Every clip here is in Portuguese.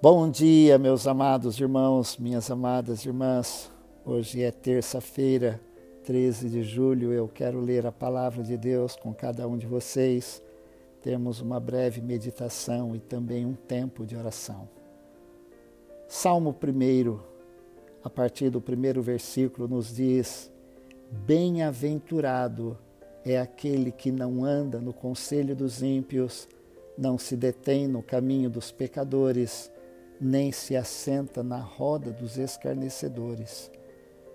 Bom dia, meus amados irmãos, minhas amadas irmãs. Hoje é terça-feira, 13 de julho. Eu quero ler a palavra de Deus com cada um de vocês. Temos uma breve meditação e também um tempo de oração. Salmo 1, a partir do primeiro versículo, nos diz: Bem-aventurado é aquele que não anda no conselho dos ímpios, não se detém no caminho dos pecadores nem se assenta na roda dos escarnecedores.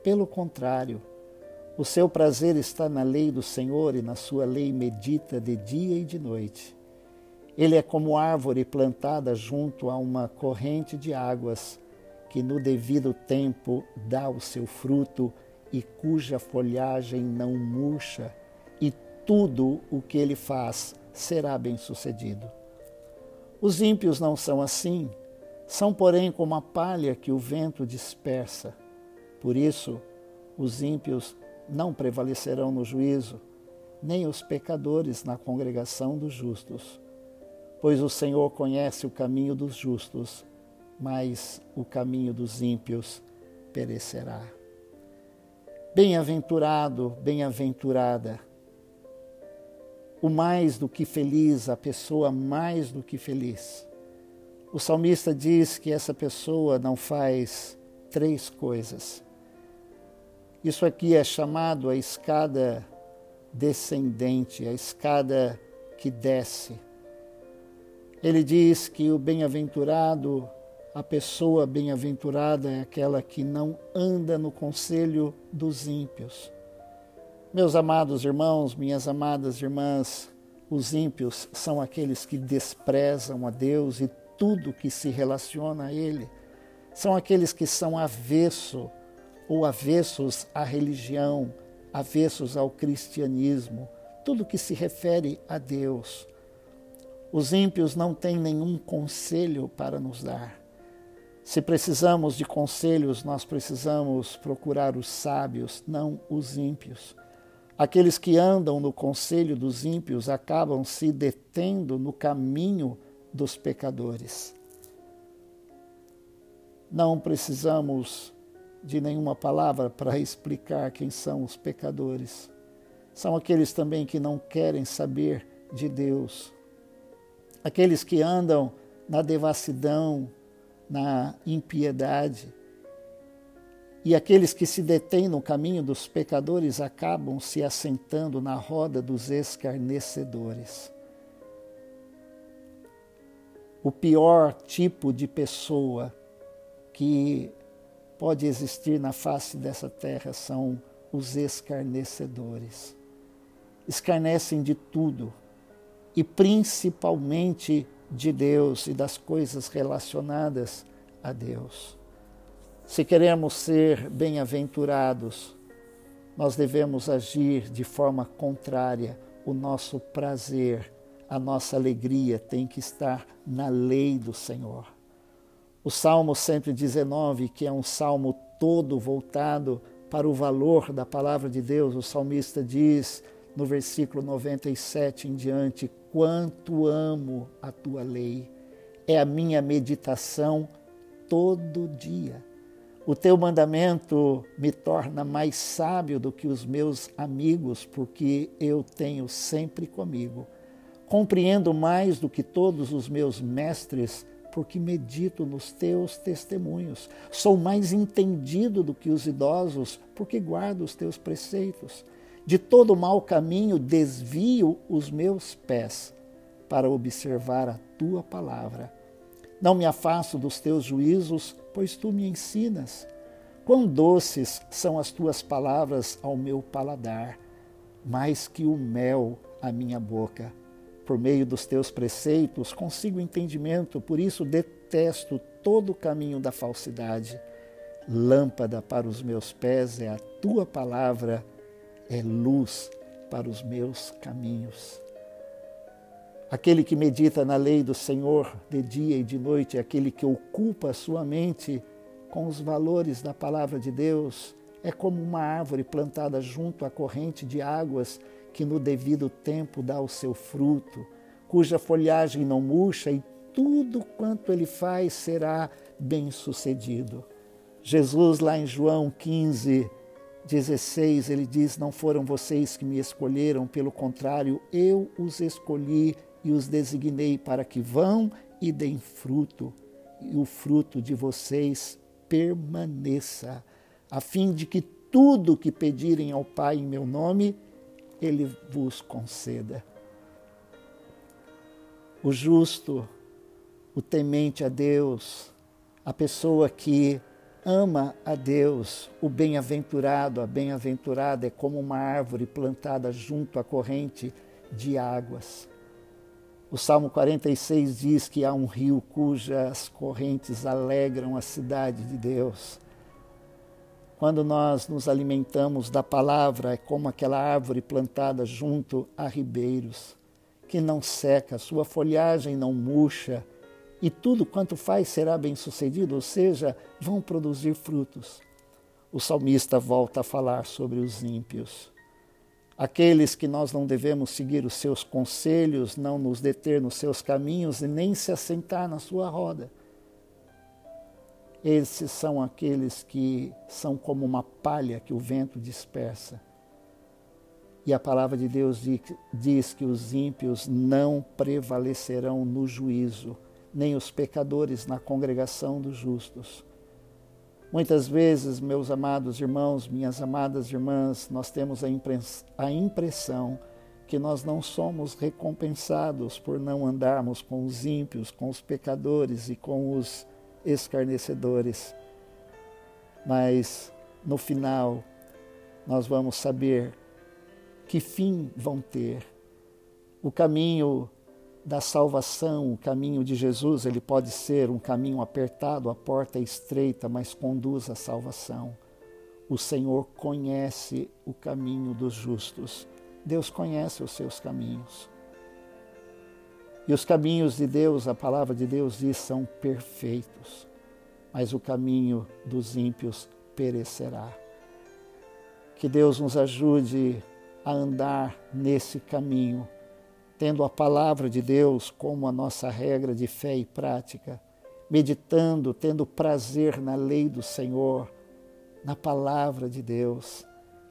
Pelo contrário, o seu prazer está na lei do Senhor e na sua lei medita de dia e de noite. Ele é como árvore plantada junto a uma corrente de águas, que no devido tempo dá o seu fruto e cuja folhagem não murcha, e tudo o que ele faz será bem-sucedido. Os ímpios não são assim são, porém, como a palha que o vento dispersa. Por isso, os ímpios não prevalecerão no juízo, nem os pecadores na congregação dos justos. Pois o Senhor conhece o caminho dos justos, mas o caminho dos ímpios perecerá. Bem-aventurado, bem-aventurada, o mais do que feliz, a pessoa mais do que feliz o salmista diz que essa pessoa não faz três coisas. Isso aqui é chamado a escada descendente, a escada que desce. Ele diz que o bem-aventurado, a pessoa bem-aventurada é aquela que não anda no conselho dos ímpios. Meus amados irmãos, minhas amadas irmãs, os ímpios são aqueles que desprezam a Deus e tudo que se relaciona a ele. São aqueles que são avesso ou avessos à religião, avessos ao cristianismo, tudo que se refere a Deus. Os ímpios não têm nenhum conselho para nos dar. Se precisamos de conselhos, nós precisamos procurar os sábios, não os ímpios. Aqueles que andam no conselho dos ímpios acabam se detendo no caminho dos pecadores. Não precisamos de nenhuma palavra para explicar quem são os pecadores. São aqueles também que não querem saber de Deus. Aqueles que andam na devassidão, na impiedade. E aqueles que se detêm no caminho dos pecadores acabam se assentando na roda dos escarnecedores o pior tipo de pessoa que pode existir na face dessa terra são os escarnecedores. Escarnecem de tudo e principalmente de Deus e das coisas relacionadas a Deus. Se queremos ser bem-aventurados, nós devemos agir de forma contrária. O nosso prazer a nossa alegria tem que estar na lei do Senhor. O Salmo 119, que é um salmo todo voltado para o valor da palavra de Deus, o salmista diz no versículo 97 em diante: Quanto amo a tua lei, é a minha meditação todo dia. O teu mandamento me torna mais sábio do que os meus amigos, porque eu tenho sempre comigo Compreendo mais do que todos os meus mestres, porque medito nos teus testemunhos. Sou mais entendido do que os idosos, porque guardo os teus preceitos. De todo mau caminho desvio os meus pés para observar a tua palavra. Não me afasto dos teus juízos, pois tu me ensinas. Quão doces são as tuas palavras ao meu paladar, mais que o mel à minha boca por meio dos teus preceitos, consigo entendimento, por isso detesto todo o caminho da falsidade. Lâmpada para os meus pés é a tua palavra, é luz para os meus caminhos. Aquele que medita na lei do Senhor de dia e de noite é aquele que ocupa a sua mente com os valores da palavra de Deus. É como uma árvore plantada junto à corrente de águas que no devido tempo dá o seu fruto, cuja folhagem não murcha e tudo quanto ele faz será bem sucedido. Jesus, lá em João 15, 16, ele diz: Não foram vocês que me escolheram, pelo contrário, eu os escolhi e os designei para que vão e deem fruto, e o fruto de vocês permaneça, a fim de que tudo que pedirem ao Pai em meu nome, ele vos conceda. O justo, o temente a Deus, a pessoa que ama a Deus, o bem-aventurado, a bem-aventurada é como uma árvore plantada junto à corrente de águas. O Salmo 46 diz que há um rio cujas correntes alegram a cidade de Deus. Quando nós nos alimentamos da palavra, é como aquela árvore plantada junto a ribeiros, que não seca, sua folhagem não murcha, e tudo quanto faz será bem sucedido, ou seja, vão produzir frutos. O salmista volta a falar sobre os ímpios. Aqueles que nós não devemos seguir os seus conselhos, não nos deter nos seus caminhos e nem se assentar na sua roda. Esses são aqueles que são como uma palha que o vento dispersa. E a palavra de Deus diz que os ímpios não prevalecerão no juízo nem os pecadores na congregação dos justos. Muitas vezes, meus amados irmãos, minhas amadas irmãs, nós temos a impressão que nós não somos recompensados por não andarmos com os ímpios, com os pecadores e com os escarnecedores. Mas no final, nós vamos saber que fim vão ter. O caminho da salvação, o caminho de Jesus, ele pode ser um caminho apertado, a porta é estreita, mas conduz à salvação. O Senhor conhece o caminho dos justos. Deus conhece os seus caminhos. E os caminhos de Deus, a palavra de Deus diz, são perfeitos, mas o caminho dos ímpios perecerá. Que Deus nos ajude a andar nesse caminho tendo a palavra de Deus como a nossa regra de fé e prática, meditando, tendo prazer na lei do Senhor, na palavra de Deus,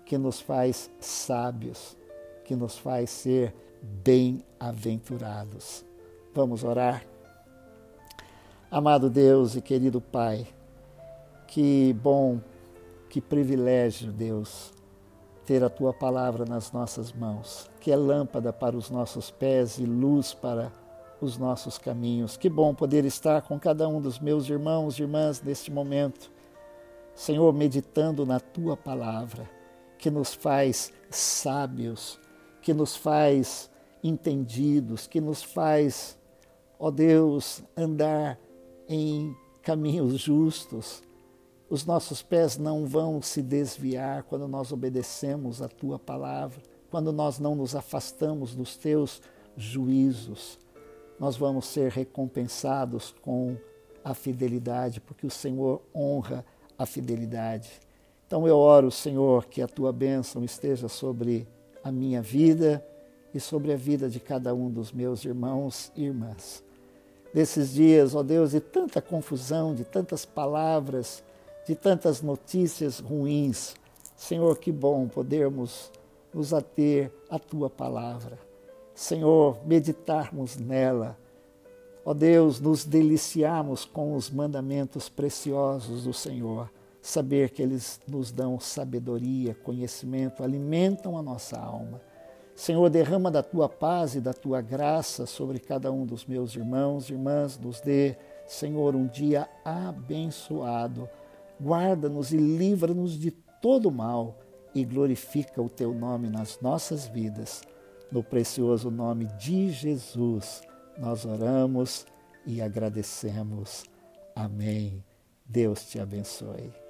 que nos faz sábios, que nos faz ser bem-aventurados. Vamos orar? Amado Deus e querido Pai, que bom, que privilégio, Deus, ter a tua palavra nas nossas mãos, que é lâmpada para os nossos pés e luz para os nossos caminhos. Que bom poder estar com cada um dos meus irmãos e irmãs neste momento. Senhor, meditando na tua palavra, que nos faz sábios, que nos faz entendidos, que nos faz, ó Deus, andar em caminhos justos, os nossos pés não vão se desviar quando nós obedecemos a tua palavra, quando nós não nos afastamos dos teus juízos. Nós vamos ser recompensados com a fidelidade, porque o Senhor honra a fidelidade. Então eu oro, Senhor, que a tua bênção esteja sobre a minha vida e sobre a vida de cada um dos meus irmãos e irmãs. Nesses dias, ó Deus, de tanta confusão, de tantas palavras, de tantas notícias ruins. Senhor, que bom podermos nos ater à tua palavra. Senhor, meditarmos nela. Ó Deus, nos deliciarmos com os mandamentos preciosos do Senhor. Saber que eles nos dão sabedoria, conhecimento, alimentam a nossa alma. Senhor, derrama da tua paz e da tua graça sobre cada um dos meus irmãos e irmãs. Nos dê, Senhor, um dia abençoado guarda-nos e livra-nos de todo mal e glorifica o teu nome nas nossas vidas. No precioso nome de Jesus, nós oramos e agradecemos. Amém. Deus te abençoe.